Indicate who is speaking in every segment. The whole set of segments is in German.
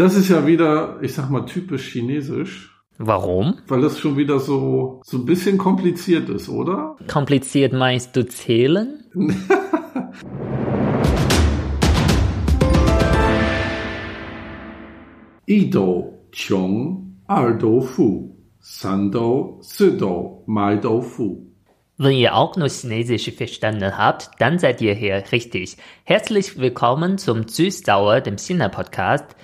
Speaker 1: Das ist ja wieder, ich sag mal, typisch chinesisch.
Speaker 2: Warum?
Speaker 1: Weil das schon wieder so, so ein bisschen kompliziert ist, oder?
Speaker 2: Kompliziert meinst du zählen?
Speaker 1: Ido, Chong, Ardo, Fu, Sando, Sido, Maido, Fu.
Speaker 2: Wenn ihr auch nur Chinesisch verstanden habt, dann seid ihr hier richtig. Herzlich willkommen zum Süß-Sauer, dem China-Podcast.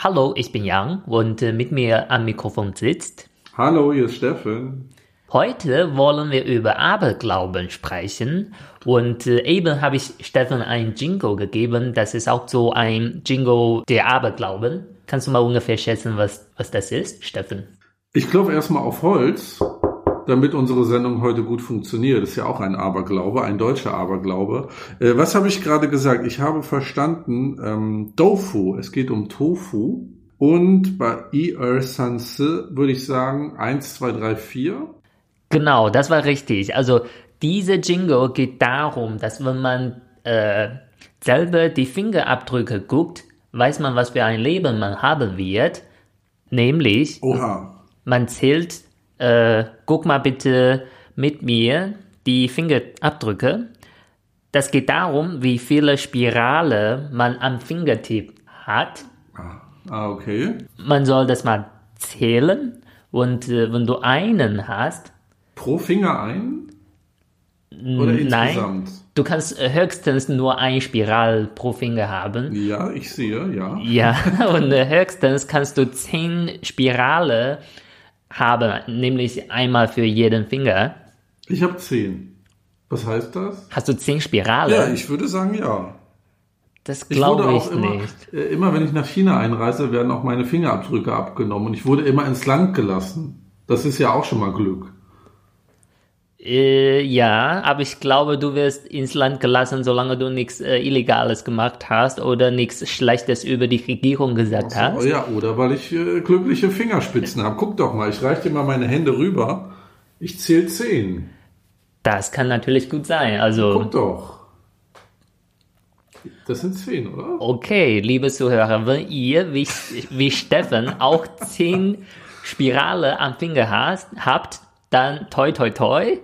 Speaker 2: Hallo, ich bin Yang und äh, mit mir am Mikrofon sitzt.
Speaker 1: Hallo, hier ist Steffen.
Speaker 2: Heute wollen wir über Aberglauben sprechen und äh, eben habe ich Steffen ein Jingle gegeben. Das ist auch so ein Jingle der Aberglauben. Kannst du mal ungefähr schätzen, was, was das ist, Steffen?
Speaker 1: Ich klopfe erstmal auf Holz, damit unsere Sendung heute gut funktioniert. Das ist ja auch ein Aberglaube, ein deutscher Aberglaube. Äh, was habe ich gerade gesagt? Ich habe verstanden, ähm, Tofu, es geht um Tofu. Und bei Ir Sanse würde ich sagen 1, 2, 3, 4.
Speaker 2: Genau, das war richtig. Also diese Jingle geht darum, dass wenn man äh, selber die Fingerabdrücke guckt, weiß man, was für ein Leben man haben wird. Nämlich,
Speaker 1: Oha.
Speaker 2: man zählt, äh, guck mal bitte mit mir die Fingerabdrücke. Das geht darum, wie viele Spirale man am Fingertipp hat.
Speaker 1: Ah, okay.
Speaker 2: Man soll das mal zählen und äh, wenn du einen hast,
Speaker 1: Pro Finger ein? Oder
Speaker 2: nein,
Speaker 1: insgesamt?
Speaker 2: du kannst äh, höchstens nur ein Spiral pro Finger haben.
Speaker 1: Ja, ich sehe, ja.
Speaker 2: Ja, und äh, höchstens kannst du zehn Spirale haben, nämlich einmal für jeden Finger.
Speaker 1: Ich habe 10. Was heißt das?
Speaker 2: Hast du zehn Spirale?
Speaker 1: Ja, ich würde sagen ja.
Speaker 2: das
Speaker 1: Ich
Speaker 2: glaube ich,
Speaker 1: auch immer,
Speaker 2: nicht.
Speaker 1: äh, immer, wenn ich nach China einreise, werden auch meine Fingerabdrücke abgenommen und ich wurde immer ins Land gelassen. Das ist ja auch schon mal Glück.
Speaker 2: Äh, ja, aber ich glaube, du wirst ins Land gelassen, solange du nichts äh, Illegales gemacht hast oder nichts Schlechtes über die Regierung gesagt hast.
Speaker 1: Oh ja, oder weil ich äh, glückliche Fingerspitzen habe. Guck doch mal, ich reiche dir mal meine Hände rüber. Ich zähle 10.
Speaker 2: Das kann natürlich gut sein. Also,
Speaker 1: Guck doch. Das sind 10, oder?
Speaker 2: okay, liebe Zuhörer, wenn ihr wie, wie Steffen auch zehn Spirale am Finger hast, habt, dann toi toi toi.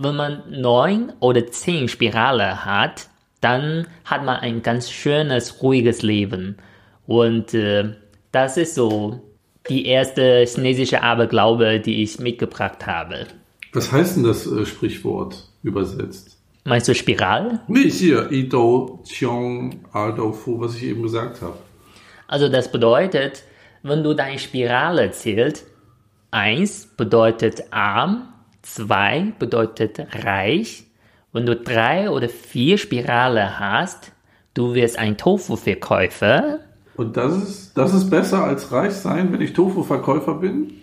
Speaker 2: Wenn man neun oder zehn Spirale hat, dann hat man ein ganz schönes, ruhiges Leben. Und äh, das ist so die erste chinesische Aberglaube, die ich mitgebracht habe.
Speaker 1: Was heißt denn das äh, Sprichwort übersetzt?
Speaker 2: Meinst du Spiral?
Speaker 1: Nee, hier, Ido, Chiong, Aldo, Fu, was ich eben gesagt habe.
Speaker 2: Also das bedeutet, wenn du deine Spirale zählst, eins bedeutet arm, zwei bedeutet reich. Wenn du drei oder vier Spirale hast, du wirst ein Tofu-Verkäufer.
Speaker 1: Und das ist, das ist besser als reich sein, wenn ich Tofu-Verkäufer bin?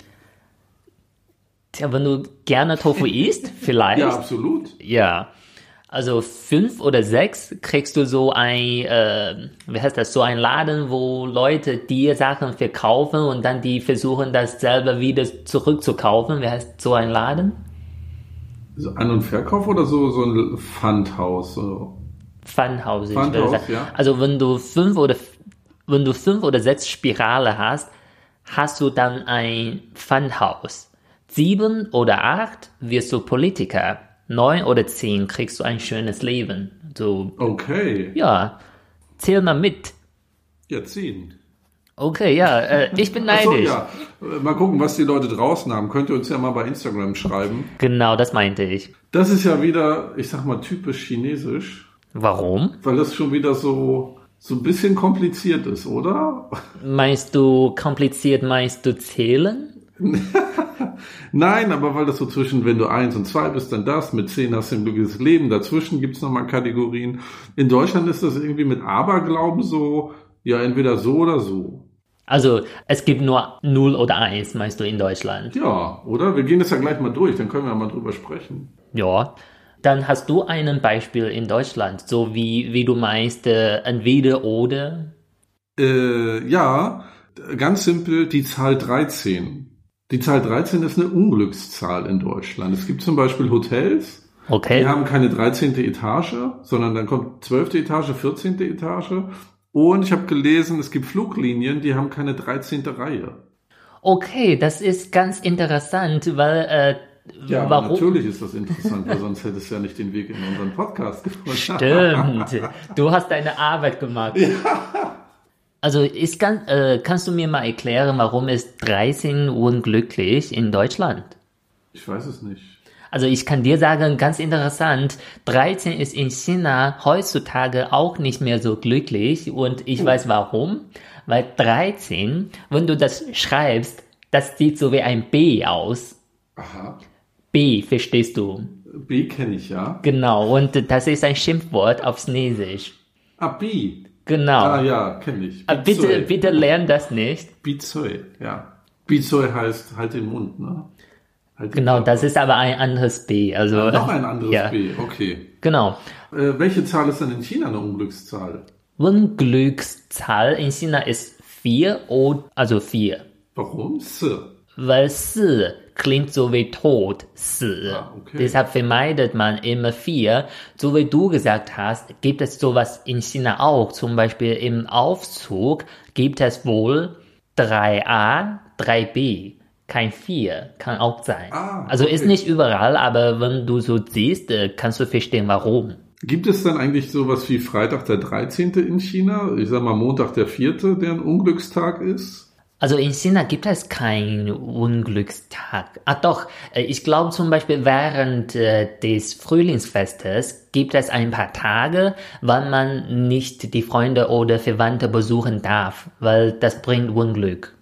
Speaker 2: Tja, wenn du gerne Tofu isst, vielleicht.
Speaker 1: Ja, absolut.
Speaker 2: Ja. Also fünf oder sechs kriegst du so ein, äh, wie heißt das, so ein Laden, wo Leute dir Sachen verkaufen und dann die versuchen das selber wieder zurückzukaufen. Wie heißt so ein Laden?
Speaker 1: An- und Verkauf oder so, so ein Pfandhaus? So.
Speaker 2: Funhouse, ich würde sagen.
Speaker 1: ja.
Speaker 2: Also wenn du fünf oder wenn du fünf oder sechs Spirale hast, hast du dann ein Funhouse. Sieben oder acht wirst du Politiker. Neun oder zehn kriegst du ein schönes Leben. So,
Speaker 1: Okay,
Speaker 2: ja, zähl mal mit.
Speaker 1: ja, 10.
Speaker 2: Okay, ja, äh, ich bin neidisch.
Speaker 1: ja. Äh, Mal gucken, was die Leute draußen haben. Könnt ihr uns ja mal bei Instagram schreiben.
Speaker 2: Genau, das meinte ich.
Speaker 1: Das ist ja wieder, ich sag mal, typisch chinesisch,
Speaker 2: Warum?
Speaker 1: weil das schon wieder so, so ein bisschen kompliziert ist, oder?
Speaker 2: Meinst du kompliziert, meinst du zählen?
Speaker 1: Nein, aber weil das so zwischen, wenn du eins und zwei bist, dann das, mit zehn hast du ein glückliches Leben, dazwischen gibt's noch nochmal Kategorien. In Deutschland ist das irgendwie mit Aberglauben so, ja, entweder so oder so.
Speaker 2: Also, es gibt nur 0 oder 1, meinst du, in Deutschland?
Speaker 1: Ja, oder? Wir gehen das ja gleich mal durch, dann können wir mal drüber sprechen.
Speaker 2: Ja. Dann hast du ein Beispiel in Deutschland, so wie, wie du meinst, äh, entweder oder.
Speaker 1: Äh, ja, ganz simpel, die Zahl 13. Die Zahl 13 ist eine Unglückszahl in Deutschland. Es gibt zum Beispiel Hotels, die
Speaker 2: Okay.
Speaker 1: haben keine 13. Etage, sondern dann kommt 12. Etage, 14. Etage. Und ich habe gelesen, es gibt Fluglinien, die haben keine 13. Reihe.
Speaker 2: Okay, das ist ganz interessant, weil äh,
Speaker 1: Ja,
Speaker 2: warum?
Speaker 1: natürlich ist das interessant, weil sonst hätte es ja nicht den Weg in unseren Podcast gefunden.
Speaker 2: Stimmt. Du hast deine Arbeit gemacht. Also ist ganz, äh, kannst du mir mal erklären, warum ist 13 unglücklich in Deutschland?
Speaker 1: Ich weiß es nicht.
Speaker 2: Also ich kann dir sagen, ganz interessant, 13 ist in China heutzutage auch nicht mehr so glücklich und ich weiß warum. Weil 13, wenn du das schreibst, das sieht so wie ein B aus.
Speaker 1: Aha.
Speaker 2: B, verstehst du?
Speaker 1: B kenne ich ja.
Speaker 2: Genau, und das ist ein Schimpfwort auf Chinesisch.
Speaker 1: Ah, B.
Speaker 2: Genau.
Speaker 1: Ah ja, kenne ich.
Speaker 2: Aber bitte,
Speaker 1: Bizoi.
Speaker 2: bitte lern das nicht.
Speaker 1: Bizoi, ja. Bizoi heißt halt den Mund, ne? Halt
Speaker 2: Genau, das ist aber ein anderes B. Also
Speaker 1: Noch ein anderes
Speaker 2: ja,
Speaker 1: B, okay.
Speaker 2: Genau.
Speaker 1: Äh, welche Zahl ist denn in China eine Unglückszahl?
Speaker 2: Unglückszahl in China ist 4 oder also 4.
Speaker 1: Warum? S.
Speaker 2: Weil 4 klingt so wie tot, 4.
Speaker 1: Ah, okay.
Speaker 2: Deshalb vermeidet man immer 4. So wie du gesagt hast, gibt es sowas in China auch. Zum Beispiel im Aufzug gibt es wohl 3a, 3b. Kein 4, kann auch sein.
Speaker 1: Ah,
Speaker 2: also ist nicht überall, aber wenn du so siehst, äh, kannst du verstehen, warum.
Speaker 1: Gibt es dann eigentlich sowas wie Freitag der 13. in China? Ich sag mal Montag der 4., der ein Unglückstag ist?
Speaker 2: Also in China gibt es keinen Unglückstag. Ah doch, äh, ich glaube zum Beispiel während äh, des Frühlingsfestes gibt es ein paar Tage, wann man nicht die Freunde oder Verwandte besuchen darf, weil das bringt Unglück.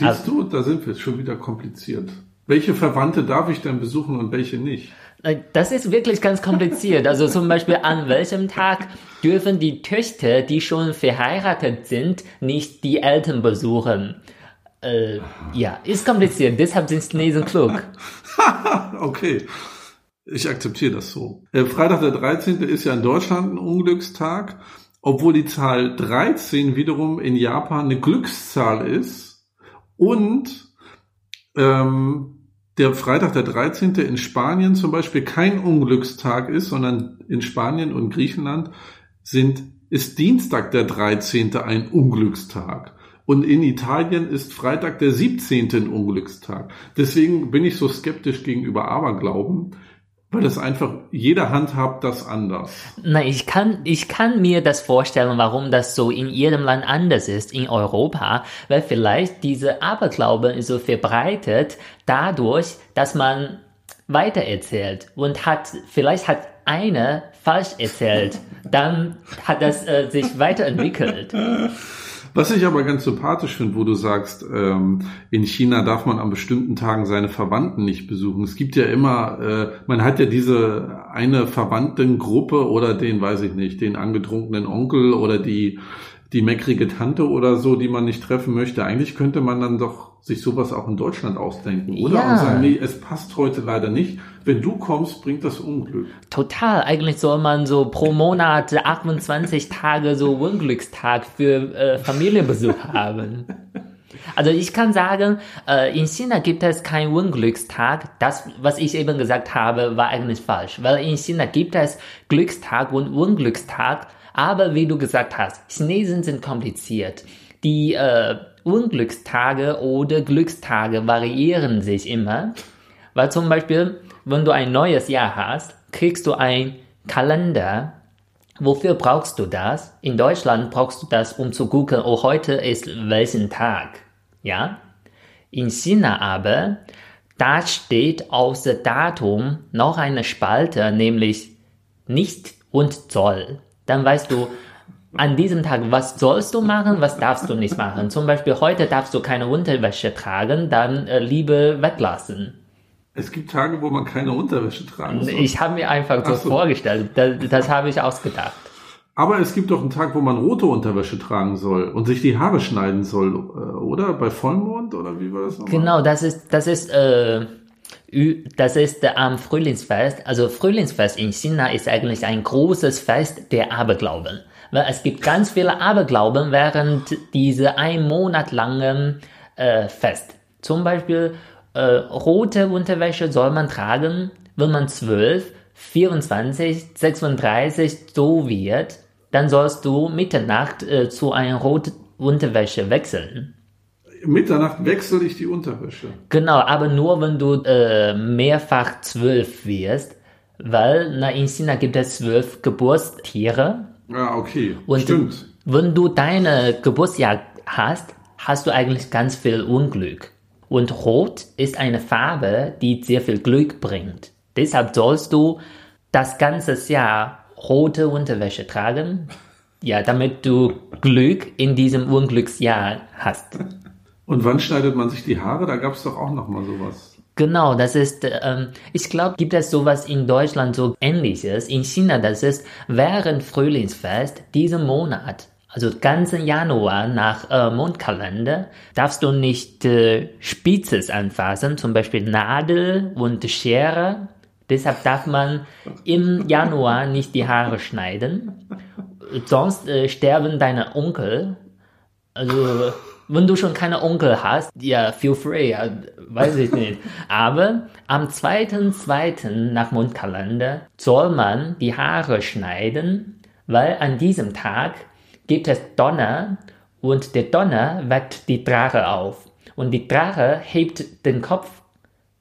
Speaker 1: Siehst du, da sind wir schon wieder kompliziert. Welche Verwandte darf ich denn besuchen und welche nicht?
Speaker 2: Äh, Das ist wirklich ganz kompliziert. Also zum Beispiel an welchem Tag dürfen die Töchter, die schon verheiratet sind, nicht die Eltern besuchen. Äh, ja, ist kompliziert. Deshalb sind Chinesen klug.
Speaker 1: Okay, ich akzeptiere das so. Äh, Freitag der 13. ist ja in Deutschland ein Unglückstag, obwohl die Zahl 13 wiederum in Japan eine Glückszahl ist und ähm, der Freitag der 13. in Spanien zum Beispiel kein Unglückstag ist, sondern in Spanien und Griechenland sind, ist Dienstag der 13. ein Unglückstag. Und in Italien ist Freitag der 17. ein Unglückstag. Deswegen bin ich so skeptisch gegenüber Aberglauben, weil das einfach, jeder handhabt das anders.
Speaker 2: Na, ich kann, ich kann mir das vorstellen, warum das so in jedem Land anders ist in Europa, weil vielleicht diese Aberglaube ist so verbreitet dadurch, dass man weitererzählt und hat, vielleicht hat einer falsch erzählt, dann hat das äh, sich weiterentwickelt.
Speaker 1: Was ich aber ganz sympathisch finde, wo du sagst, ähm, in China darf man an bestimmten Tagen seine Verwandten nicht besuchen. Es gibt ja immer, äh, man hat ja diese eine Verwandtengruppe oder den, weiß ich nicht, den angetrunkenen Onkel oder die, die meckrige Tante oder so, die man nicht treffen möchte. Eigentlich könnte man dann doch sich sowas auch in Deutschland ausdenken, oder?
Speaker 2: Ja.
Speaker 1: Und sagen, nee, es passt heute leider nicht. Wenn du kommst, bringt das Unglück.
Speaker 2: Total. Eigentlich soll man so pro Monat 28 Tage so Unglückstag für äh, Familienbesuch haben. Also ich kann sagen, äh, in China gibt es keinen Unglückstag. Das, was ich eben gesagt habe, war eigentlich falsch. Weil in China gibt es Glückstag und Unglückstag. Aber wie du gesagt hast, Chinesen sind kompliziert. Die äh, Unglückstage oder Glückstage variieren sich immer. Weil zum Beispiel, wenn du ein neues Jahr hast, kriegst du ein Kalender. Wofür brauchst du das? In Deutschland brauchst du das, um zu gucken, oh, heute ist welchen Tag. Ja? In China aber, da steht außer Datum noch eine Spalte, nämlich nicht und soll. Dann weißt du, an diesem Tag, was sollst du machen, was darfst du nicht machen. Zum Beispiel heute darfst du keine Unterwäsche tragen, dann äh, lieber weglassen.
Speaker 1: Es gibt Tage, wo man keine Unterwäsche tragen soll.
Speaker 2: Ich habe mir einfach so,
Speaker 1: so.
Speaker 2: vorgestellt, das, das habe ich ausgedacht.
Speaker 1: Aber es gibt doch einen Tag, wo man rote Unterwäsche tragen soll und sich die Haare schneiden soll, äh, oder? Bei Vollmond oder wie war das nochmal?
Speaker 2: Genau, das ist, das ist, äh, das ist äh, am Frühlingsfest. Also Frühlingsfest in China ist eigentlich ein großes Fest der Aberglauben. Weil es gibt ganz viele Aberglauben während diese ein Monat langen äh, Fest. Zum Beispiel äh, rote Unterwäsche soll man tragen, wenn man 12, 24, 36 so wird. dann sollst du Mitternacht äh, zu einer roten Unterwäsche wechseln.
Speaker 1: Mitternacht wechsle ich die Unterwäsche.
Speaker 2: Genau, aber nur wenn du äh, mehrfach zwölf wirst, weil na, in China gibt es zwölf Geburtstiere.
Speaker 1: Ja, okay.
Speaker 2: Und
Speaker 1: Stimmt.
Speaker 2: wenn du deine Geburtsjahr hast, hast du eigentlich ganz viel Unglück. Und Rot ist eine Farbe, die sehr viel Glück bringt. Deshalb sollst du das ganze Jahr rote Unterwäsche tragen, ja, damit du Glück in diesem Unglücksjahr hast.
Speaker 1: Und wann schneidet man sich die Haare? Da gab es doch auch noch mal sowas.
Speaker 2: Genau, das ist, ähm, ich glaube, gibt es sowas in Deutschland so ähnliches. In China, das ist während Frühlingsfest, diesen Monat, also ganzen Januar nach äh, Mondkalender, darfst du nicht äh, Spitzes anfassen, zum Beispiel Nadel und Schere. Deshalb darf man im Januar nicht die Haare schneiden. Sonst äh, sterben deine Onkel. Also, wenn du schon keine Onkel hast, ja, feel free, ja, weiß ich nicht. Aber am 2.2. nach Mondkalender soll man die Haare schneiden, weil an diesem Tag gibt es Donner und der Donner weckt die Drache auf. Und die Drache hebt den Kopf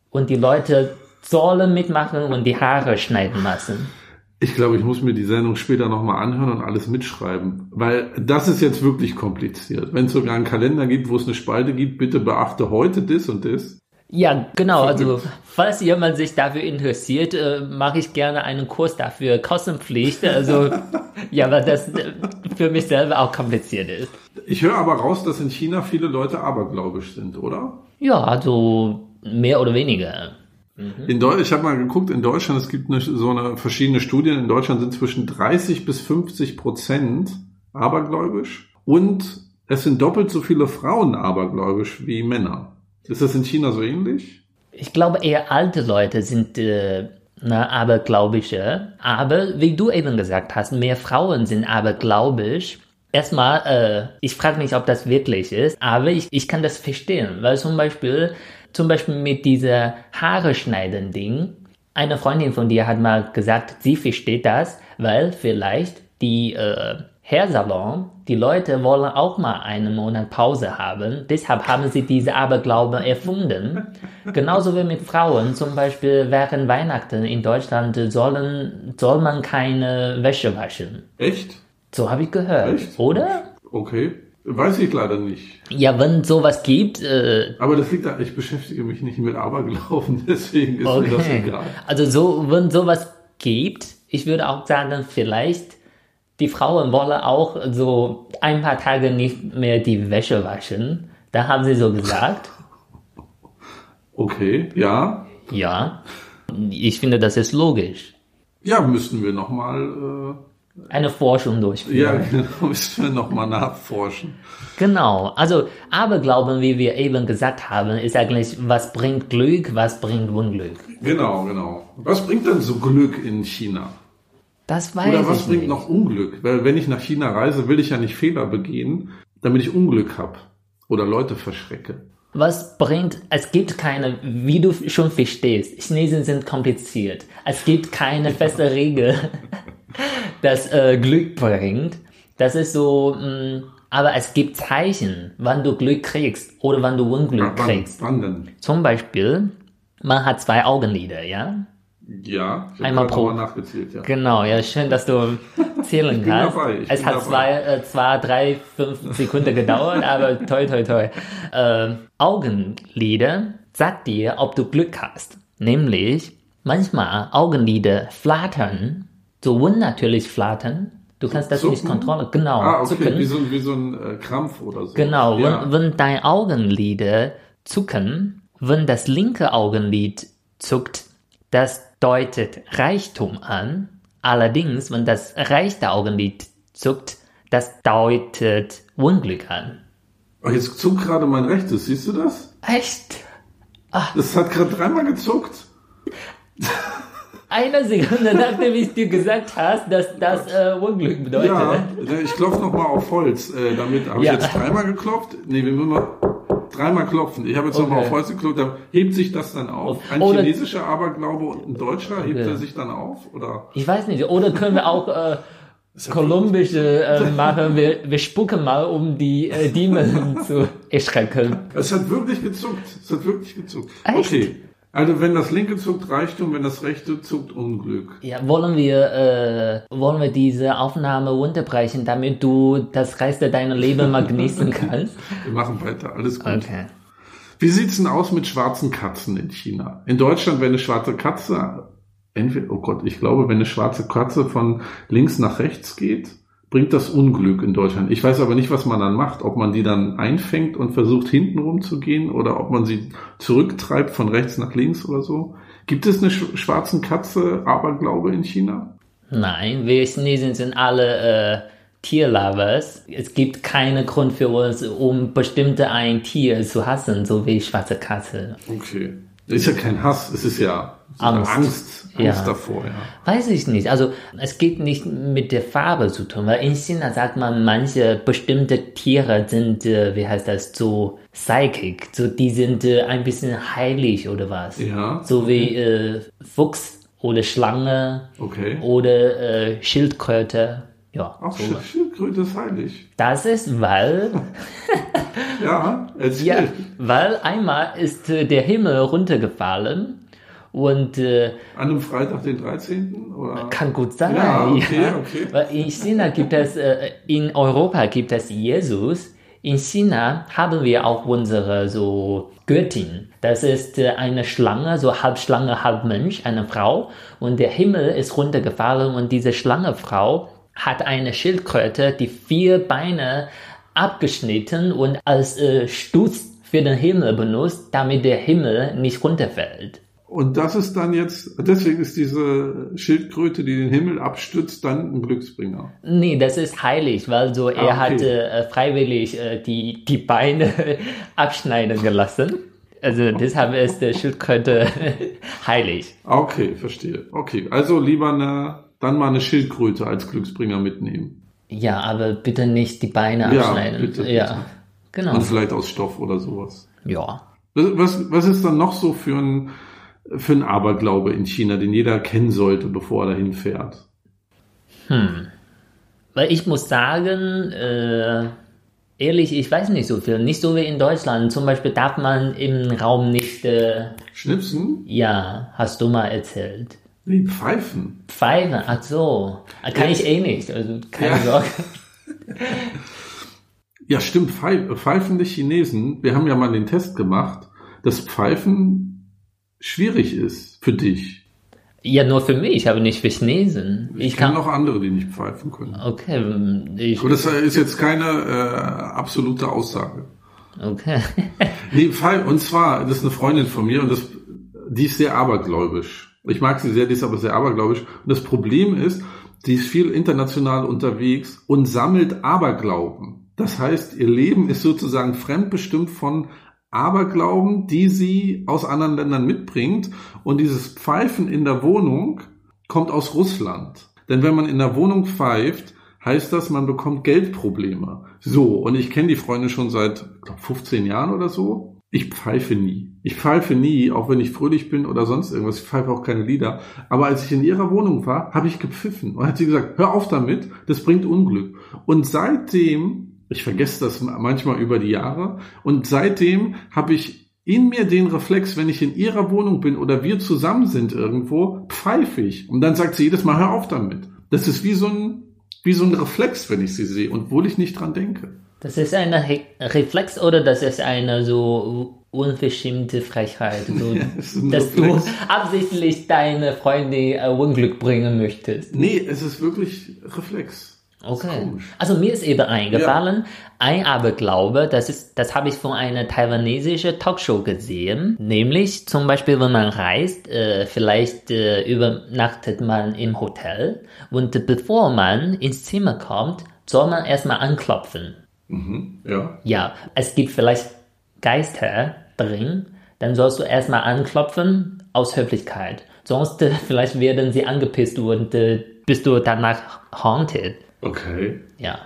Speaker 2: und die Leute sollen mitmachen und die Haare schneiden lassen.
Speaker 1: Ich glaube, ich muss mir die Sendung später nochmal anhören und alles mitschreiben, weil das ist jetzt wirklich kompliziert. Wenn es sogar einen Kalender gibt, wo es eine Spalte gibt, bitte beachte heute das und das.
Speaker 2: Ja, genau. Also, falls jemand sich dafür interessiert, äh, mache ich gerne einen Kurs dafür, Kostenpflicht. Also, ja, weil das äh, für mich selber auch kompliziert ist.
Speaker 1: Ich höre aber raus, dass in China viele Leute abergläubisch sind, oder?
Speaker 2: Ja, also mehr oder weniger.
Speaker 1: In Deu ich habe mal geguckt, in Deutschland, es gibt eine, so eine verschiedene Studien, in Deutschland sind zwischen 30 bis 50 Prozent abergläubisch und es sind doppelt so viele Frauen abergläubisch wie Männer. Ist das in China so ähnlich?
Speaker 2: Ich glaube, eher alte Leute sind äh, na, abergläubische. Aber wie du eben gesagt hast, mehr Frauen sind abergläubisch. Erstmal, äh, ich frage mich, ob das wirklich ist, aber ich, ich kann das verstehen, weil zum Beispiel, zum Beispiel mit dieser Haare schneiden Ding, eine Freundin von dir hat mal gesagt, sie versteht das, weil vielleicht die äh, Hairsalon, die Leute wollen auch mal einen Monat Pause haben, deshalb haben sie diese Aberglaube erfunden. Genauso wie mit Frauen, zum Beispiel während Weihnachten in Deutschland sollen, soll man keine Wäsche waschen.
Speaker 1: Echt?
Speaker 2: So habe ich gehört,
Speaker 1: Echt?
Speaker 2: oder?
Speaker 1: Okay. Weiß ich leider nicht.
Speaker 2: Ja, wenn sowas gibt, äh,
Speaker 1: Aber das liegt da, ich beschäftige mich nicht mit Aberglauben, deswegen ist mir das
Speaker 2: okay.
Speaker 1: egal.
Speaker 2: Also so, wenn sowas gibt, ich würde auch sagen, vielleicht die Frauen wollen auch so ein paar Tage nicht mehr die Wäsche waschen. Da haben sie so gesagt.
Speaker 1: Okay, ja.
Speaker 2: Ja, ich finde, das ist logisch.
Speaker 1: Ja, müssten wir nochmal,
Speaker 2: Eine Forschung durchführen.
Speaker 1: ja, genau, müssen wir nochmal nachforschen.
Speaker 2: Genau. Also Aberglauben, wie wir eben gesagt haben, ist eigentlich, was bringt Glück, was bringt Unglück.
Speaker 1: Genau, genau. Was bringt denn so Glück in China?
Speaker 2: Das weiß
Speaker 1: Oder was
Speaker 2: ich
Speaker 1: bringt
Speaker 2: nicht.
Speaker 1: noch Unglück? Weil wenn ich nach China reise, will ich ja nicht Fehler begehen, damit ich Unglück habe oder Leute verschrecke.
Speaker 2: Was bringt, es gibt keine, wie du schon verstehst, Chinesen sind kompliziert. Es gibt keine feste Regel, das äh, Glück bringt. Das ist so, mh, aber es gibt Zeichen, wann du Glück kriegst oder wann du Unglück kriegst.
Speaker 1: wann denn?
Speaker 2: Zum Beispiel, man hat zwei Augenlider, ja?
Speaker 1: Ja,
Speaker 2: Einmal pro-
Speaker 1: nachgezählt, ja.
Speaker 2: Genau, ja, schön, dass du zählen kannst. es hat
Speaker 1: dabei.
Speaker 2: zwei, äh, zwei, drei, fünf Sekunden gedauert, aber toi, toi, toi. Äh, Augenlider sagt dir, ob du Glück hast. Nämlich, manchmal Augenlider flattern, so unnatürlich flattern. Du kannst das nicht
Speaker 1: Zucken?
Speaker 2: kontrollieren. Genau,
Speaker 1: Ah, okay,
Speaker 2: zucken.
Speaker 1: wie so, wie so ein äh, Krampf oder so.
Speaker 2: Genau,
Speaker 1: ja.
Speaker 2: wenn, wenn dein Augenlider zucken, wenn das linke Augenlid zuckt, das deutet Reichtum an. Allerdings, wenn das rechte Augenlid zuckt, das deutet Unglück an.
Speaker 1: Oh, jetzt zuckt gerade mein rechtes, siehst du das?
Speaker 2: Echt?
Speaker 1: Das hat gerade dreimal gezuckt.
Speaker 2: Eine Sekunde, nachdem ich dir gesagt hast, dass das äh, Unglück bedeutet.
Speaker 1: Ja, ne, ich klopfe nochmal auf Holz. Äh, damit habe
Speaker 2: Ja.
Speaker 1: ich jetzt dreimal geklopft. Nee, wir müssen mal dreimal klopfen. Ich habe jetzt nochmal
Speaker 2: Okay.
Speaker 1: auf Holz geklopft. Da hebt sich das dann auf. Ein
Speaker 2: Oder-
Speaker 1: chinesischer Aberglaube und ein deutscher, hebt
Speaker 2: Okay.
Speaker 1: er sich dann auf? Oder?
Speaker 2: Ich weiß nicht, oder können wir auch äh, kolumbische äh, machen. Wir, wir spucken mal, um die äh, Dämonen zu erschrecken.
Speaker 1: Es hat wirklich gezuckt. Es hat wirklich gezuckt.
Speaker 2: Echt?
Speaker 1: Okay. Also wenn das linke zuckt, Reichtum, wenn das rechte zuckt, Unglück.
Speaker 2: Ja, wollen wir, äh, wollen wir diese Aufnahme unterbrechen, damit du das Rest deiner Leben mal genießen kannst?
Speaker 1: Wir machen weiter, alles gut.
Speaker 2: Okay.
Speaker 1: Wie sieht's denn aus mit schwarzen Katzen in China? In Deutschland, wenn eine schwarze Katze, entweder, oh Gott, ich glaube, wenn eine schwarze Katze von links nach rechts geht, bringt das Unglück in Deutschland. Ich weiß aber nicht, was man dann macht, ob man die dann einfängt und versucht hintenrum zu gehen oder ob man sie zurücktreibt von rechts nach links oder so. Gibt es eine sch schwarzen Katze Aberglaube in China?
Speaker 2: Nein, wir Chinesen sind alle äh, Tierlovers. Es gibt keinen Grund für uns, um bestimmte ein Tier zu hassen, so wie schwarze Katze.
Speaker 1: Okay. Das ist ja kein Hass, es ist ja
Speaker 2: Angst.
Speaker 1: Angst, Angst
Speaker 2: Ja.
Speaker 1: davor, ja.
Speaker 2: Weiß ich nicht. Also es geht nicht mit der Farbe zu tun, weil in China sagt man, manche bestimmte Tiere sind, äh, wie heißt das, so psychic, so die sind äh, ein bisschen heilig oder was.
Speaker 1: Ja.
Speaker 2: So wie äh, Fuchs oder Schlange
Speaker 1: Okay.
Speaker 2: oder äh, Schildkröte. Ja,
Speaker 1: Auch
Speaker 2: so.
Speaker 1: Schild- Schildkröte ist heilig.
Speaker 2: Das ist, weil,
Speaker 1: Ja, erzähl.
Speaker 2: ja, weil einmal ist äh, der Himmel runtergefallen und äh,
Speaker 1: An einem Freitag, den 13. Oder?
Speaker 2: Kann gut sein.
Speaker 1: Ja, okay, okay.
Speaker 2: Weil in China gibt es, äh, in Europa gibt es Jesus. In China haben wir auch unsere so Göttin. Das ist äh, eine Schlange, so halb Schlange, halb Mensch, eine Frau. Und der Himmel ist runtergefallen und diese Schlangefrau hat eine Schildkröte, die vier Beine abgeschnitten und als äh, Stutz für den Himmel benutzt, damit der Himmel nicht runterfällt.
Speaker 1: Und das ist dann jetzt, deswegen ist diese Schildkröte, die den Himmel abstützt, dann ein Glücksbringer.
Speaker 2: Nee, das ist heilig, weil so er
Speaker 1: Ah, okay.
Speaker 2: hatte äh, freiwillig äh, die, die Beine abschneiden gelassen. Also deshalb ist der Schildkröte heilig.
Speaker 1: Okay, verstehe. Okay, also lieber eine, dann mal eine Schildkröte als Glücksbringer mitnehmen.
Speaker 2: Ja, aber bitte nicht die Beine
Speaker 1: Ja,
Speaker 2: abschneiden.
Speaker 1: bitte, bitte.
Speaker 2: Ja, genau.
Speaker 1: Und vielleicht aus Stoff oder sowas.
Speaker 2: Ja.
Speaker 1: Was, was ist dann noch so für ein, für ein Aberglaube in China, den jeder kennen sollte, bevor er dahin fährt?
Speaker 2: Weil ich muss sagen, äh, ehrlich, ich weiß nicht so viel. Nicht so wie in Deutschland. Zum Beispiel darf man im Raum nicht, äh,
Speaker 1: Schnipsen?
Speaker 2: ja, hast du mal erzählt.
Speaker 1: Nee, pfeifen.
Speaker 2: Pfeifen, ach so. Kann ich eh nicht, also keine
Speaker 1: Ja.
Speaker 2: Sorge.
Speaker 1: Ja, stimmt, Pfei- pfeifende Chinesen, wir haben ja mal den Test gemacht, dass Pfeifen schwierig ist für dich.
Speaker 2: Ja, nur für mich, aber nicht für Chinesen.
Speaker 1: Ich,
Speaker 2: Ich kann.
Speaker 1: auch andere, die nicht pfeifen können.
Speaker 2: Okay, ich.
Speaker 1: Aber das ist jetzt keine äh, absolute Aussage.
Speaker 2: Okay.
Speaker 1: Nee, und zwar, das ist eine Freundin von mir und das, die ist sehr abergläubisch. Ich mag sie sehr, die ist aber sehr abergläubisch. Und das Problem ist, die ist viel international unterwegs und sammelt Aberglauben. Das heißt, ihr Leben ist sozusagen fremdbestimmt von Aberglauben, die sie aus anderen Ländern mitbringt. Und dieses Pfeifen in der Wohnung kommt aus Russland. Denn wenn man in der Wohnung pfeift, heißt das, man bekommt Geldprobleme. So, und ich kenne die Freundin schon seit glaub, 15 Jahren oder so. Ich pfeife nie. Ich pfeife nie, auch wenn ich fröhlich bin oder sonst irgendwas. Ich pfeife auch keine Lieder. Aber als ich in ihrer Wohnung war, habe ich gepfiffen. Und hat sie gesagt, hör auf damit, das bringt Unglück. Und seitdem, ich vergesse das manchmal über die Jahre, und seitdem habe ich in mir den Reflex, wenn ich in ihrer Wohnung bin oder wir zusammen sind irgendwo, pfeife ich. Und dann sagt sie jedes Mal, hör auf damit. Das ist wie so ein, wie so ein Reflex, wenn ich sie sehe, und obwohl ich nicht dran denke.
Speaker 2: Das ist eine Re Reflex oder das ist eine so unverschämte Frechheit, so,
Speaker 1: ein
Speaker 2: dass
Speaker 1: Reflex.
Speaker 2: du absichtlich deine Freundin äh, Unglück bringen möchtest.
Speaker 1: Nee, es ist wirklich Reflex.
Speaker 2: Okay. Also mir ist eben eingefallen, ein Aberglaube, das ist, das habe ich von einer taiwanesischen Talkshow gesehen. Nämlich zum Beispiel, wenn man reist, äh, vielleicht äh, übernachtet man im Hotel und bevor man ins Zimmer kommt, soll man erstmal anklopfen.
Speaker 1: Mhm, ja.
Speaker 2: Ja, es gibt vielleicht Geister drin, dann sollst du erstmal anklopfen aus Höflichkeit. Sonst äh, vielleicht werden sie angepisst und äh, bist du danach haunted.
Speaker 1: Okay.
Speaker 2: Ja.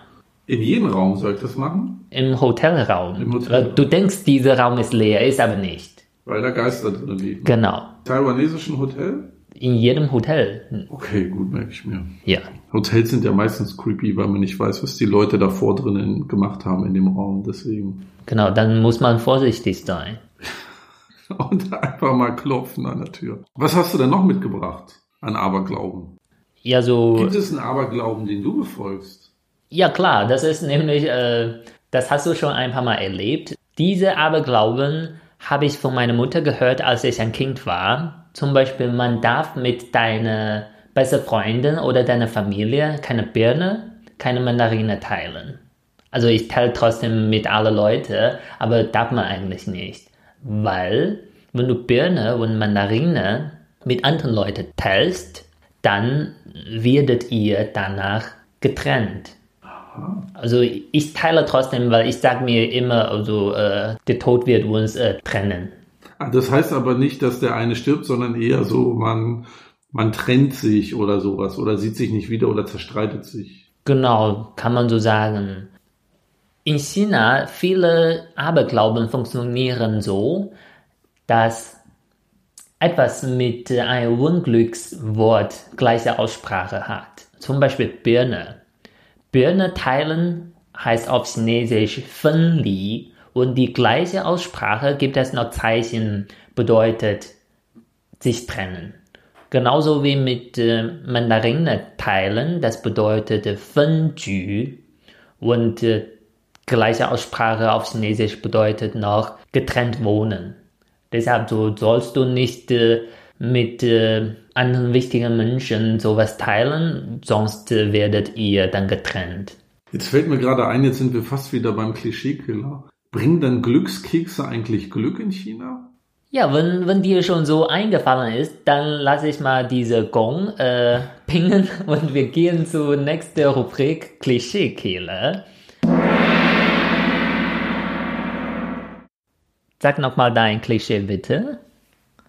Speaker 1: In jedem Raum soll ich das machen?
Speaker 2: Im Hotelraum.
Speaker 1: Im.
Speaker 2: Weil Du denkst, dieser Raum ist leer, ist aber nicht.
Speaker 1: Weil da Geister drin liegen.
Speaker 2: Genau.
Speaker 1: Taiwanesischen Hotel?
Speaker 2: in jedem Hotel.
Speaker 1: Okay, gut, merke ich mir.
Speaker 2: Ja.
Speaker 1: Hotels sind ja meistens creepy, weil man nicht weiß, was die Leute davor drinnen gemacht haben in dem Raum. Deswegen.
Speaker 2: Genau, dann muss man vorsichtig sein.
Speaker 1: Und einfach mal klopfen an der Tür. Was hast du denn noch mitgebracht an Aberglauben?
Speaker 2: Ja, so.
Speaker 1: Gibt es einen Aberglauben, den du befolgst?
Speaker 2: Ja, klar, das ist nämlich, äh, das hast du schon ein paar Mal erlebt. Diese Aberglauben habe ich von meiner Mutter gehört, als ich ein Kind war. Zum Beispiel, man darf mit deiner besten Freundin oder deiner Familie keine Birne, keine Mandarine teilen. Also ich teile trotzdem mit allen Leuten, aber darf man eigentlich nicht. Weil, wenn du Birne und Mandarine mit anderen Leuten teilst, dann werdet ihr danach getrennt. Also ich teile trotzdem, weil ich sage mir immer, also äh, der Tod wird uns äh, trennen.
Speaker 1: Ah, Das heißt aber nicht, dass der eine stirbt, sondern eher so, man, man trennt sich oder sowas oder sieht sich nicht wieder oder zerstreitet sich.
Speaker 2: Genau, kann man so sagen. In China, viele Aberglauben funktionieren so, dass etwas mit einem Unglückswort gleiche Aussprache hat. Zum Beispiel Birne. Birne teilen heißt auf Chinesisch Fenli und die gleiche Aussprache gibt es noch Zeichen, bedeutet sich trennen. Genauso wie mit äh, Mandarine teilen, das bedeutet Fenju und äh, gleiche Aussprache auf Chinesisch bedeutet noch getrennt wohnen. Deshalb so sollst du nicht äh, mit äh, anderen wichtigen Menschen sowas teilen, sonst äh, werdet ihr dann getrennt.
Speaker 1: Jetzt fällt mir gerade ein, jetzt sind wir fast wieder beim Klischeekiller. Bringen dann Glückskekse eigentlich Glück in China?
Speaker 2: Ja, wenn, wenn dir schon so eingefallen ist, dann lasse ich mal diese Gong äh, pingen und wir gehen zur nächsten Rubrik Klischeekiller. Sag nochmal dein Klischee bitte.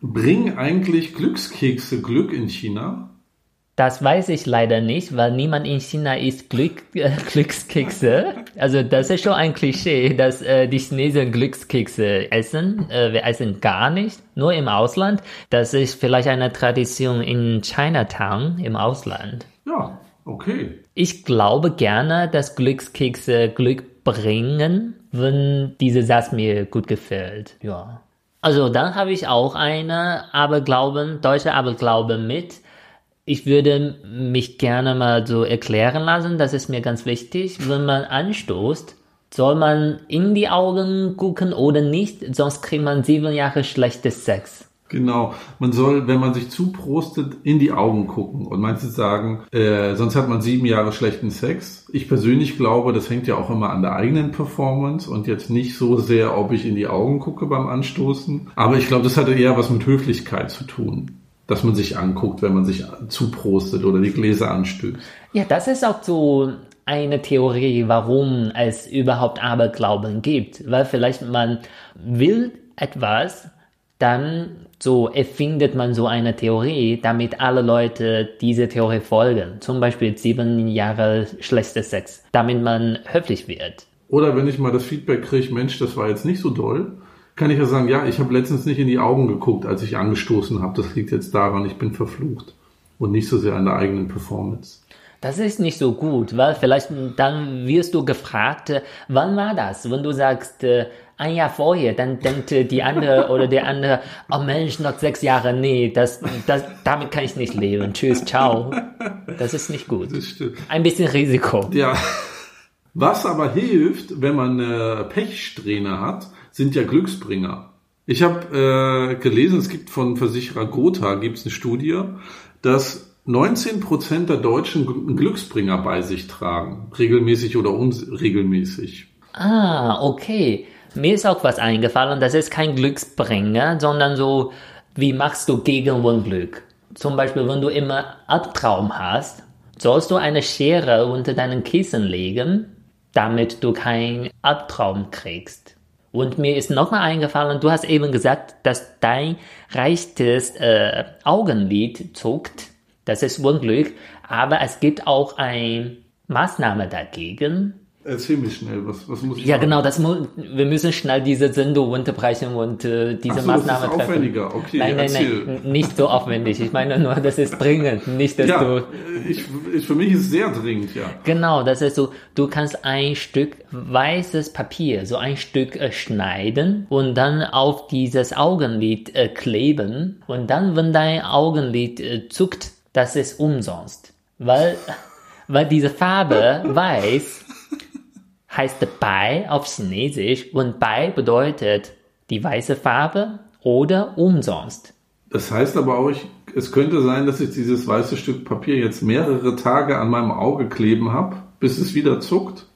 Speaker 1: Bringen eigentlich Glückskekse Glück in China?
Speaker 2: Das weiß ich leider nicht, weil niemand in China isst Glück, äh, Glückskekse. Also das ist schon ein Klischee, dass äh, die Chinesen Glückskekse essen. Äh, wir essen gar nicht, nur im Ausland. Das ist vielleicht eine Tradition in Chinatown im Ausland.
Speaker 1: Ja, okay.
Speaker 2: Ich glaube gerne, dass Glückskekse Glück bringen, wenn dieser Satz mir gut gefällt. Ja. Also dann habe ich auch eine Aberglauben, deutsche Aberglaube mit. Ich würde mich gerne mal so erklären lassen, das ist mir ganz wichtig. Wenn man anstoßt, soll man in die Augen gucken oder nicht, sonst kriegt man sieben Jahre schlechtes Sex.
Speaker 1: Genau. Man soll, wenn man sich zuprostet, in die Augen gucken. Und manche sagen, äh, sonst hat man sieben Jahre schlechten Sex. Ich persönlich glaube, das hängt ja auch immer an der eigenen Performance und jetzt nicht so sehr, ob ich in die Augen gucke beim Anstoßen. Aber ich glaube, das hatte eher was mit Höflichkeit zu tun. Dass man sich anguckt, wenn man sich zuprostet oder die Gläser anstößt.
Speaker 2: Ja, das ist auch so eine Theorie, warum es überhaupt Aberglauben gibt. Weil vielleicht man will etwas, dann so erfindet man so eine Theorie, damit alle Leute diese Theorie folgen. Zum Beispiel sieben Jahre schlechter Sex, damit man höflich wird.
Speaker 1: Oder wenn ich mal das Feedback kriege, Mensch, das war jetzt nicht so doll, kann ich ja sagen, ja, ich habe letztens nicht in die Augen geguckt, als ich angestoßen habe. Das liegt jetzt daran, ich bin verflucht. Und nicht so sehr an der eigenen Performance.
Speaker 2: Das ist nicht so gut, weil vielleicht dann wirst du gefragt, wann war das? Wenn du sagst, äh, ein Jahr vorher, dann denkt äh, die andere oder der andere, oh Mensch, noch sechs Jahre, nee, das, das, damit kann ich nicht leben. Tschüss, ciao. Das ist nicht gut.
Speaker 1: Das stimmt.
Speaker 2: Ein bisschen Risiko.
Speaker 1: Ja. Was aber hilft, wenn man eine Pechsträhne hat, sind ja Glücksbringer. Ich habe äh, gelesen, es gibt von Versicherer Gotha gibt es eine Studie, dass 19% der Deutschen einen Glücksbringer bei sich tragen, regelmäßig oder unregelmäßig.
Speaker 2: Ah, okay. Mir ist auch was eingefallen, das ist kein Glücksbringer, sondern so, wie machst du gegen Unglück? Zum Beispiel, wenn du immer Albtraum hast, sollst du eine Schere unter deinen Kissen legen, damit du keinen Albtraum kriegst. Und mir ist nochmal eingefallen, du hast eben gesagt, dass dein rechtes äh, Augenlid zuckt. Das ist Unglück, aber es gibt auch eine Maßnahme dagegen.
Speaker 1: Erzähl mir schnell, was, was muss ich
Speaker 2: Ja,
Speaker 1: machen?
Speaker 2: genau, das mu wir müssen schnell diese Sendung unterbrechen und äh, diese
Speaker 1: Ach so,
Speaker 2: Maßnahme
Speaker 1: das ist
Speaker 2: treffen.
Speaker 1: aufwendiger. Okay,
Speaker 2: nein, nein,
Speaker 1: erzähl.
Speaker 2: nein, nicht so aufwendig. Ich meine nur, das ist dringend, nicht dass
Speaker 1: Ja,
Speaker 2: du.
Speaker 1: äh, ich, ich, für mich ist es sehr dringend, ja.
Speaker 2: Genau, das ist so, du kannst ein Stück weißes Papier, so ein Stück äh, schneiden und dann auf dieses Augenlid äh, kleben und dann, wenn dein Augenlid äh, zuckt, das ist umsonst. Weil, weil diese Farbe weiß heißt Bai auf Chinesisch und Bai bedeutet die weiße Farbe oder umsonst.
Speaker 1: Das heißt aber auch, ich, es könnte sein, dass ich dieses weiße Stück Papier jetzt mehrere Tage an meinem Auge kleben habe, bis es wieder zuckt.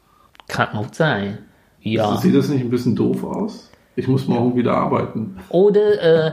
Speaker 2: Kann auch sein. Ja.
Speaker 1: Sieht das nicht ein bisschen doof aus? Ich muss morgen wieder arbeiten.
Speaker 2: Oder äh,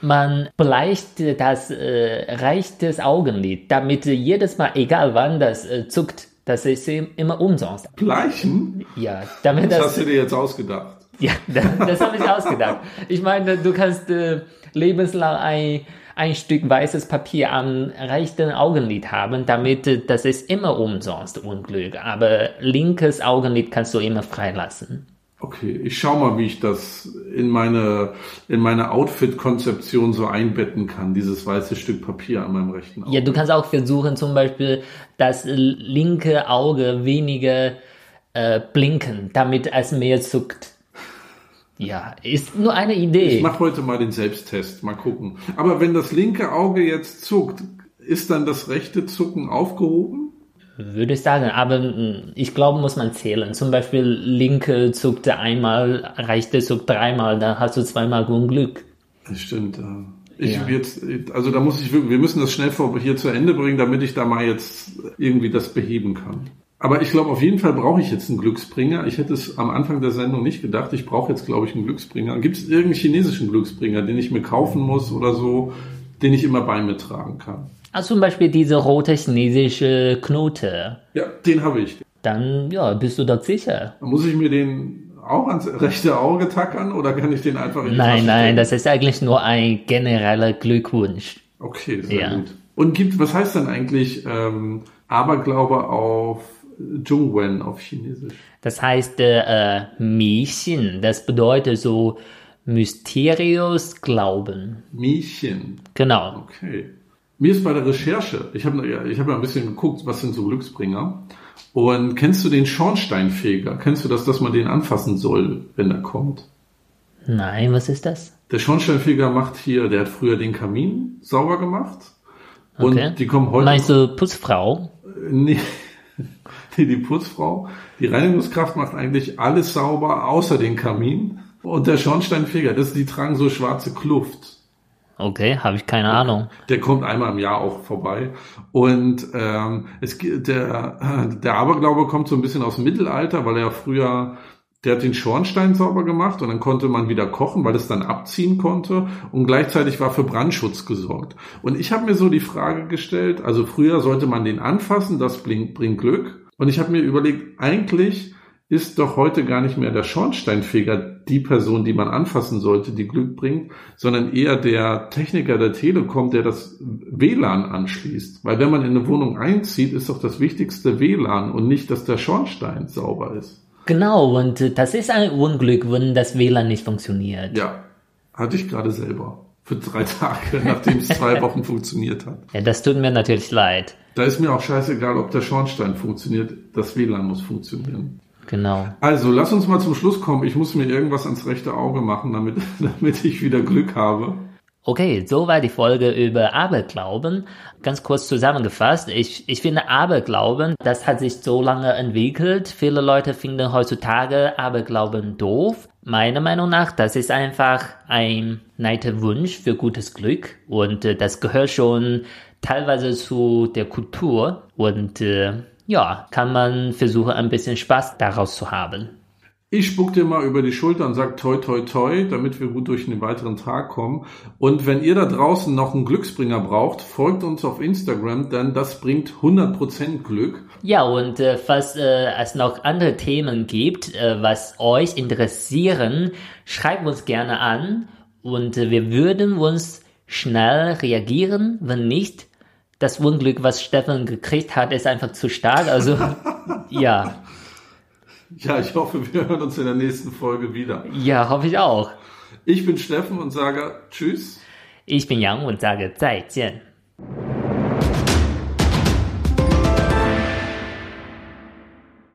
Speaker 2: man bleicht das äh, rechtes Augenlid, damit jedes Mal, egal wann das äh, zuckt, das ist im- immer umsonst.
Speaker 1: Bleichen?
Speaker 2: Ja, damit
Speaker 1: Das
Speaker 2: das,
Speaker 1: hast du dir jetzt ausgedacht.
Speaker 2: ja, das, das habe ich ausgedacht. Ich meine, du kannst äh, lebenslang ein, ein Stück weißes Papier am rechten Augenlid haben, damit äh, das ist immer umsonst Unglück. Aber linkes Augenlid kannst du immer freilassen.
Speaker 1: Okay, ich schau mal, wie ich das in meine, in meine Outfit-Konzeption so einbetten kann, dieses weiße Stück Papier an meinem rechten Auge.
Speaker 2: Ja, du kannst auch versuchen, zum Beispiel das linke Auge weniger äh, blinken, damit es mehr zuckt. Ja, ist nur eine
Speaker 1: Ich
Speaker 2: Idee.
Speaker 1: mache heute mal den Selbsttest, mal gucken. Aber wenn das linke Auge jetzt zuckt, ist dann das rechte Zucken aufgehoben?
Speaker 2: Würde ich sagen, aber mm, ich glaube, muss man zählen. Zum Beispiel linke zuckte einmal, rechte zuckt dreimal, dann hast du zweimal Unglück.
Speaker 1: Das stimmt. Ich
Speaker 2: Ja.
Speaker 1: jetzt, also da muss ich wirklich, wir müssen das schnell vor, hier zu Ende bringen, damit ich da mal jetzt irgendwie das beheben kann. Aber ich glaube, auf jeden Fall brauche ich jetzt einen Glücksbringer. Ich hätte es am Anfang der Sendung nicht gedacht. Ich brauche jetzt, glaube ich, einen Glücksbringer. Gibt es irgendeinen chinesischen Glücksbringer, den ich mir kaufen muss oder so, den ich immer bei mir tragen kann?
Speaker 2: Also zum Beispiel diese rote chinesische Knote.
Speaker 1: Ja, den habe ich.
Speaker 2: Dann, ja, bist du dort sicher.
Speaker 1: Muss ich mir den auch ans rechte Auge tackern oder kann ich den einfach in die
Speaker 2: Nein,
Speaker 1: Tasche
Speaker 2: nein,
Speaker 1: stecken?
Speaker 2: das ist eigentlich nur ein genereller Glückwunsch.
Speaker 1: Okay, sehr
Speaker 2: Ja.
Speaker 1: gut. Und gibt, was heißt dann eigentlich ähm, Aberglaube auf Zhongwen auf Chinesisch?
Speaker 2: Das heißt, äh, äh, Mixin, das bedeutet so mysteriös Glauben.
Speaker 1: Miechen.
Speaker 2: Genau.
Speaker 1: Okay. Mir ist bei der Recherche, ich habe ja, ich hab ja ein bisschen geguckt, was sind so Glücksbringer. Und kennst du den Schornsteinfeger? Kennst du das, dass man den anfassen soll, wenn er kommt?
Speaker 2: Nein, was ist das?
Speaker 1: Der Schornsteinfeger macht hier, der hat früher den Kamin sauber gemacht. Und
Speaker 2: Okay.
Speaker 1: die kommen heute.
Speaker 2: Meinst du Putzfrau?
Speaker 1: Nee, nee, die Putzfrau, die Reinigungskraft macht eigentlich alles sauber, außer den Kamin. Und der Schornsteinfeger, das, die tragen so schwarze Kluft.
Speaker 2: Okay, habe ich keine Ahnung.
Speaker 1: Der kommt einmal im Jahr auch vorbei. Und ähm, es, der, der Aberglaube kommt so ein bisschen aus dem Mittelalter, weil er früher, der hat den Schornstein sauber gemacht und dann konnte man wieder kochen, weil es dann abziehen konnte und gleichzeitig war für Brandschutz gesorgt. Und ich habe mir so die Frage gestellt, also früher sollte man den anfassen, das bringt, bringt Glück. Und ich habe mir überlegt, eigentlich ist doch heute gar nicht mehr der Schornsteinfeger die Person, die man anfassen sollte, die Glück bringt, sondern eher der Techniker der Telekom, der das WLAN anschließt. Weil wenn man in eine Wohnung einzieht, ist doch das wichtigste WLAN und nicht, dass der Schornstein sauber ist.
Speaker 2: Genau, und äh, das ist ein Unglück, wenn das WLAN nicht funktioniert.
Speaker 1: Ja, hatte ich gerade selber. Für drei Tage, nachdem es zwei Wochen funktioniert hat.
Speaker 2: Ja, das tut mir natürlich leid.
Speaker 1: Da ist mir auch scheißegal, ob der Schornstein funktioniert. Das WLAN muss funktionieren.
Speaker 2: Genau.
Speaker 1: Also, lass uns mal zum Schluss kommen. Ich muss mir irgendwas ans rechte Auge machen, damit, damit ich wieder Glück habe.
Speaker 2: Okay, so war die Folge über Aberglauben. Ganz kurz zusammengefasst, ich, ich finde Aberglauben, das hat sich so lange entwickelt. Viele Leute finden heutzutage Aberglauben doof. Meiner Meinung nach, das ist einfach ein netter Wunsch für gutes Glück und äh, das gehört schon teilweise zu der Kultur und äh, ja, kann man versuchen, ein bisschen Spaß daraus zu haben.
Speaker 1: Ich spuck dir mal über die Schulter und sag toi toi toi, damit wir gut durch den weiteren Tag kommen. Und wenn ihr da draußen noch einen Glücksbringer braucht, folgt uns auf Instagram, denn das bringt 100% Glück.
Speaker 2: Ja, und äh, falls äh, es noch andere Themen gibt, äh, was euch interessieren, schreibt uns gerne an und äh, wir würden uns schnell reagieren. Wenn nicht, das Unglück, was Stefan gekriegt hat, ist einfach zu stark. Also ja,
Speaker 1: Ja, ich hoffe, wir hören uns in der nächsten Folge wieder.
Speaker 2: Ja, hoffe ich auch.
Speaker 1: Ich bin Steffen und sage Tschüss.
Speaker 2: Ich bin Yang und sage 再见。